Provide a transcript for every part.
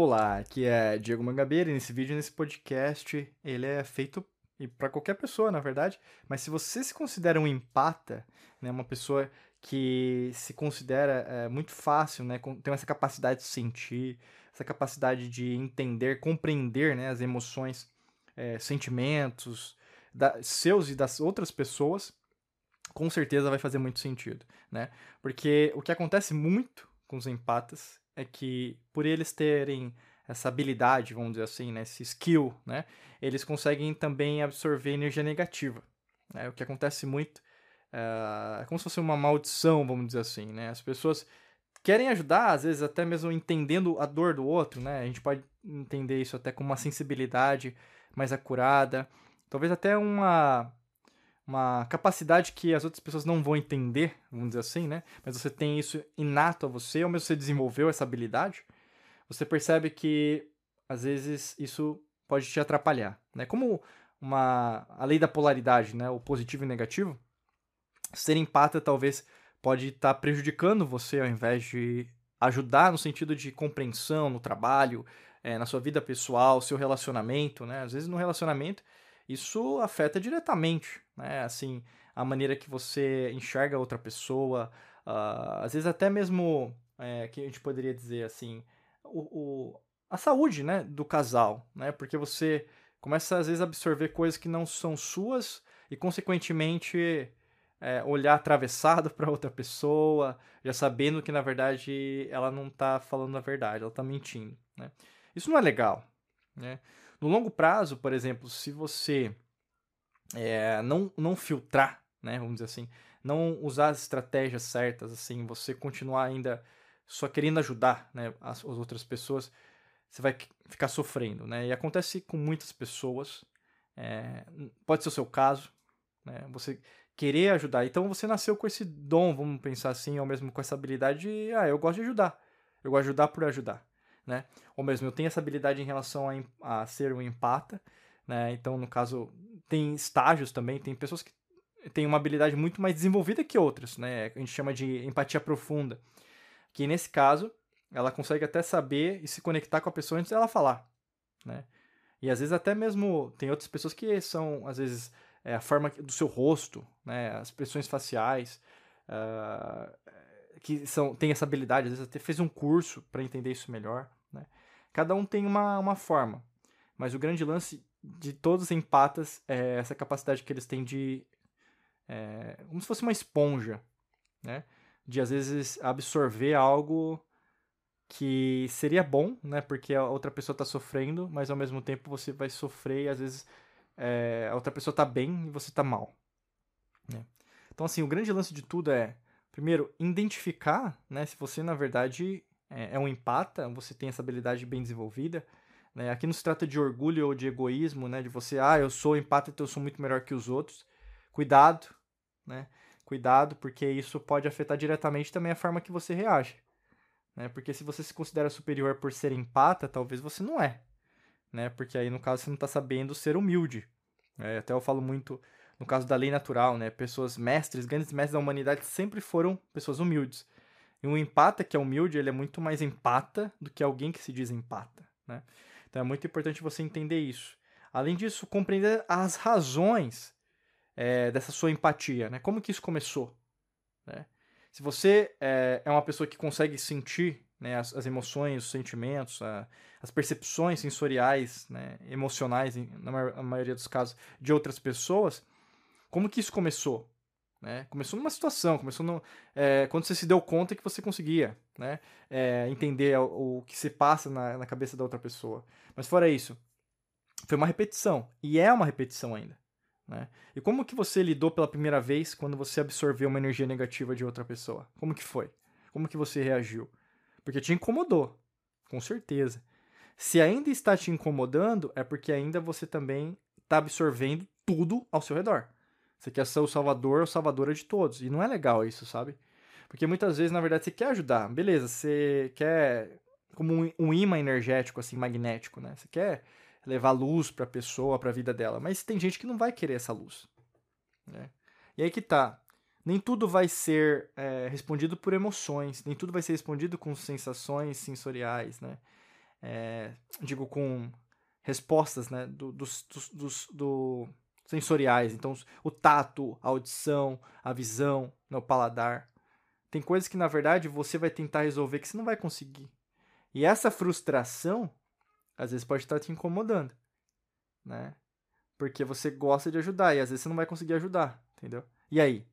Olá, aqui é Diego Mangabeira e nesse vídeo, nesse podcast, ele é feito para qualquer pessoa, na verdade, mas se você se considera um empata, né, uma pessoa que se considera é, muito fácil, né, tem essa capacidade de sentir, essa capacidade de entender, compreender né, as emoções, é, sentimentos da, seus e das outras pessoas, com certeza vai fazer muito sentido, né? Porque o que acontece muito com os empatas é que por eles terem essa habilidade, vamos dizer assim, né, esse skill, né, eles conseguem também absorver energia negativa. Né? O que acontece muito uh, é como se fosse uma maldição, vamos dizer assim, né? As pessoas querem ajudar, às vezes até mesmo entendendo a dor do outro, né? A gente pode entender isso até com uma sensibilidade mais acurada, talvez até uma uma capacidade que as outras pessoas não vão entender, vamos dizer assim, né? Mas você tem isso inato a você, ou mesmo você desenvolveu essa habilidade, você percebe que às vezes isso pode te atrapalhar, né? Como uma a lei da polaridade, né? O positivo e o negativo. Ser empata talvez pode estar tá prejudicando você ao invés de ajudar no sentido de compreensão no trabalho, é, na sua vida pessoal, seu relacionamento, né? Às vezes no relacionamento isso afeta diretamente, né? Assim, a maneira que você enxerga outra pessoa, uh, às vezes até mesmo, é, que a gente poderia dizer assim, o, o, a saúde, né, do casal, né? Porque você começa às vezes a absorver coisas que não são suas e consequentemente é, olhar atravessado para outra pessoa, já sabendo que na verdade ela não está falando a verdade, ela está mentindo, né? Isso não é legal, né? No longo prazo, por exemplo, se você é, não, não filtrar, né, vamos dizer assim, não usar as estratégias certas, assim, você continuar ainda só querendo ajudar né, as, as outras pessoas, você vai ficar sofrendo, né? E acontece com muitas pessoas, é, pode ser o seu caso, né? Você querer ajudar. Então você nasceu com esse dom, vamos pensar assim, ou mesmo com essa habilidade de, ah, eu gosto de ajudar. Eu gosto de ajudar por ajudar né? Ou mesmo eu tenho essa habilidade em relação a, a ser um empata, né? Então, no caso, tem estágios também, tem pessoas que têm uma habilidade muito mais desenvolvida que outras, né? A gente chama de empatia profunda. Que nesse caso, ela consegue até saber e se conectar com a pessoa antes dela falar, né? E às vezes até mesmo tem outras pessoas que são, às vezes, é, a forma do seu rosto, né? As expressões faciais, uh, que são, tem essa habilidade, às vezes até fez um curso para entender isso melhor. Né? Cada um tem uma, uma forma, mas o grande lance de todos os empatas é essa capacidade que eles têm de. É, como se fosse uma esponja, né? De às vezes absorver algo que seria bom, né? Porque a outra pessoa está sofrendo, mas ao mesmo tempo você vai sofrer e às vezes é, a outra pessoa está bem e você está mal. Né? Então, assim, o grande lance de tudo é, primeiro, identificar né, se você, na verdade, é, é um empata, você tem essa habilidade bem desenvolvida. Né? Aqui não se trata de orgulho ou de egoísmo, né? de você, ah, eu sou empata, então eu sou muito melhor que os outros. Cuidado, né? Cuidado, porque isso pode afetar diretamente também a forma que você reage. Né? Porque se você se considera superior por ser empata, talvez você não é. Né? Porque aí, no caso, você não está sabendo ser humilde. É, até eu falo muito no caso da lei natural, né? Pessoas mestres, grandes mestres da humanidade sempre foram pessoas humildes. E um empata que é humilde, ele é muito mais empata do que alguém que se diz empata, né? Então é muito importante você entender isso. Além disso, compreender as razões é, dessa sua empatia, né? Como que isso começou, né? Se você é, é uma pessoa que consegue sentir né, as, as emoções, os sentimentos, a, as percepções sensoriais, né, emocionais, na, na maioria dos casos, de outras pessoas, como que isso começou? Né? Começou numa situação, começou no, é, quando você se deu conta que você conseguia né? É, entender o, o, que se passa na, na cabeça da outra pessoa. Mas fora isso, foi uma repetição. E é uma repetição ainda. Né? E como que você lidou pela primeira vez quando você absorveu uma energia negativa de outra pessoa? Como que foi? Como que você reagiu? Porque te incomodou, com certeza. Se ainda está te incomodando, é porque ainda você também está absorvendo tudo ao seu redor. Você quer ser o salvador ou salvadora de todos. E não é legal isso, sabe? Porque muitas vezes, na verdade, você quer ajudar. Beleza, você quer como um, um imã energético, assim, magnético, né? Você quer levar luz para a pessoa, para a vida dela. Mas tem gente que não vai querer essa luz. Né? E aí que tá. Nem tudo vai ser é, respondido por emoções, nem tudo vai ser respondido com sensações sensoriais, né? é, digo com respostas, né, do, dos, dos, dos do sensoriais. Então, o tato, a audição, a visão, né, o paladar. Tem coisas que, na verdade, você vai tentar resolver que você não vai conseguir. E essa frustração, às vezes, pode estar te incomodando, né? Porque você gosta de ajudar e às vezes você não vai conseguir ajudar, entendeu? E aí?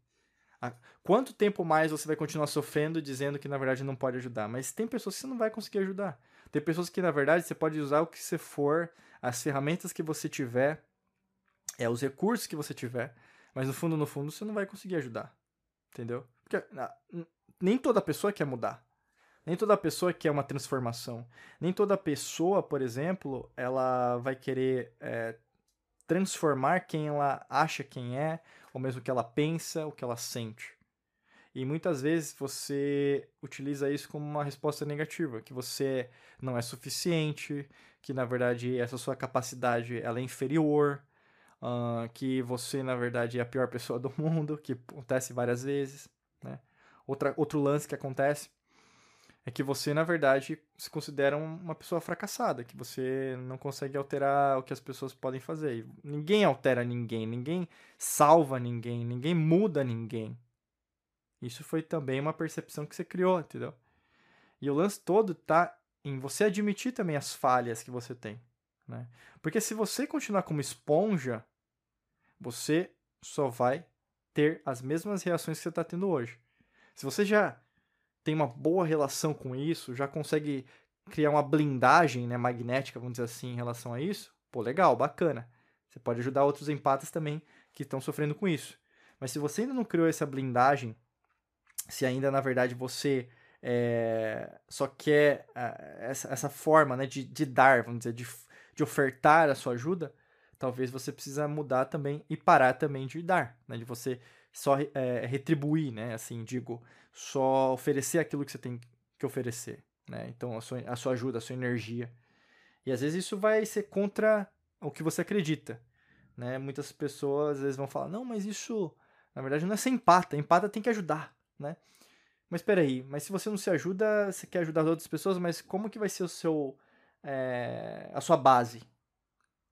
Quanto tempo mais você vai continuar sofrendo dizendo que na verdade não pode ajudar? Mas tem pessoas que você não vai conseguir ajudar. Tem pessoas que na verdade você pode usar o que você for, as ferramentas que você tiver, é os recursos que você tiver, mas no fundo, no fundo, você não vai conseguir ajudar. Entendeu? Porque nem toda pessoa quer mudar. Nem toda pessoa quer uma transformação. Nem toda pessoa, por exemplo, ela vai querer é, transformar quem ela acha quem é, ou mesmo o que ela pensa, o que ela sente. E muitas vezes você utiliza isso como uma resposta negativa, que você não é suficiente, que na verdade essa sua capacidade ela é inferior, uh, que você na verdade é a pior pessoa do mundo, que acontece várias vezes. Né? Outra, outro lance que acontece é que você, na verdade, se considera uma pessoa fracassada, que você não consegue alterar o que as pessoas podem fazer. Ninguém altera ninguém, ninguém salva ninguém, ninguém muda ninguém. Isso foi também uma percepção que você criou, entendeu? E o lance todo tá em você admitir também as falhas que você tem, né? Porque se você continuar como esponja, você só vai ter as mesmas reações que você está tendo hoje. Se você já tem uma boa relação com isso, já consegue criar uma blindagem né, magnética, vamos dizer assim, em relação a isso, pô, legal, bacana. Você pode ajudar outros empatas também que estão sofrendo com isso. Mas se você ainda não criou essa blindagem, se ainda na verdade você é, só quer uh, essa, essa forma né, de, de dar, vamos dizer, de, de ofertar a sua ajuda, talvez você precisa mudar também e parar também de dar, né, de você só é, retribuir, né? Assim, digo, só oferecer aquilo que você tem que oferecer, né? Então, a sua, a sua ajuda, a sua energia. E às vezes isso vai ser contra o que você acredita, né? Muitas pessoas às vezes vão falar, não, mas isso, na verdade, não é ser empata. Empata tem que ajudar, né? Mas espera aí, mas se você não se ajuda, você quer ajudar outras pessoas, mas como que vai ser o seu, é, a sua base,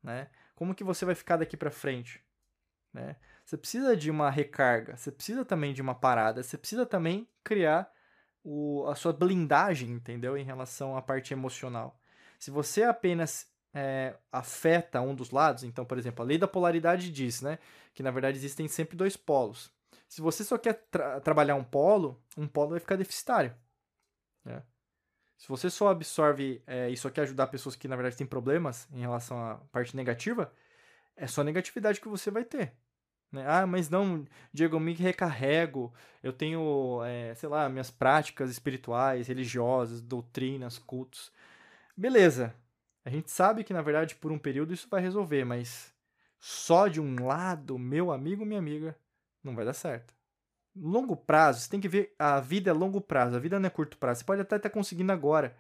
né? Como que você vai ficar daqui para frente, né? Você precisa de uma recarga, você precisa também de uma parada, você precisa também criar o, a sua blindagem, entendeu? Em relação à parte emocional. Se você apenas é, afeta um dos lados, então, por exemplo, a lei da polaridade diz, né? Que na verdade existem sempre dois polos. Se você só quer tra trabalhar um polo, um polo vai ficar deficitário. Né? Se você só absorve é, e só quer ajudar pessoas que na verdade têm problemas em relação à parte negativa, é só negatividade que você vai ter. Né? Ah, mas não, Diego, eu me recarrego, eu tenho, é, sei lá, minhas práticas espirituais, religiosas, doutrinas, cultos. Beleza, a gente sabe que na verdade por um período isso vai resolver, mas só de um lado, meu amigo, minha amiga, não vai dar certo. Longo prazo, você tem que ver, a vida é longo prazo, a vida não é curto prazo. Você pode até estar conseguindo agora,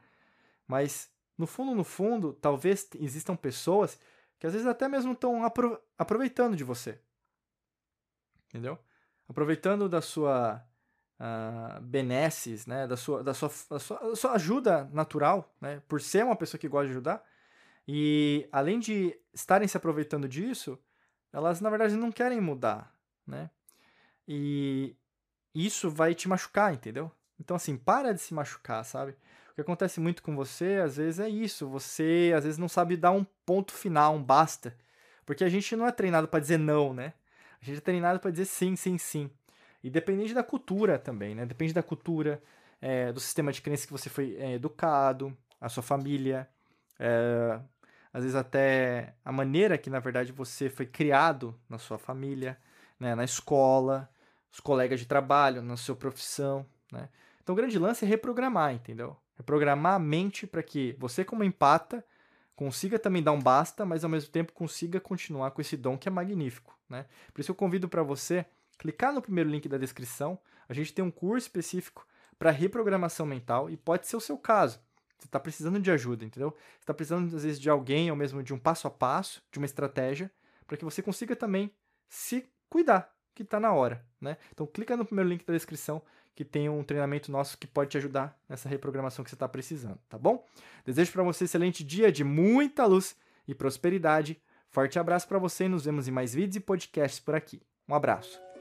mas no fundo, no fundo, talvez existam pessoas que às vezes até mesmo estão apro aproveitando de você entendeu? Aproveitando da sua uh, benesses, né, da sua, da, sua, da, sua, da sua ajuda natural, né, por ser uma pessoa que gosta de ajudar, e além de estarem se aproveitando disso, elas na verdade não querem mudar, né? E isso vai te machucar, entendeu? Então assim, para de se machucar, sabe? O que acontece muito com você, às vezes é isso, você às vezes não sabe dar um ponto final, um basta, porque a gente não é treinado para dizer não, né? A gente é treinado para dizer sim, sim, sim. E depende da cultura também, né? Depende da cultura, é, do sistema de crença que você foi é, educado, a sua família, é, às vezes até a maneira que, na verdade, você foi criado na sua família, né? na escola, os colegas de trabalho, na sua profissão, né? Então, o grande lance é reprogramar, entendeu? Reprogramar a mente para que você, como empata, consiga também dar um basta, mas ao mesmo tempo consiga continuar com esse dom que é magnífico. Né? Por isso eu convido para você clicar no primeiro link da descrição. A gente tem um curso específico para reprogramação mental e pode ser o seu caso. Você está precisando de ajuda, entendeu? Você está precisando, às vezes, de alguém ou mesmo de um passo a passo, de uma estratégia, para que você consiga também se cuidar, que está na hora. né? Então clica no primeiro link da descrição que tem um treinamento nosso que pode te ajudar nessa reprogramação que você está precisando, tá bom? Desejo para você um excelente dia de muita luz e prosperidade. Forte abraço para você e nos vemos em mais vídeos e podcasts por aqui. Um abraço.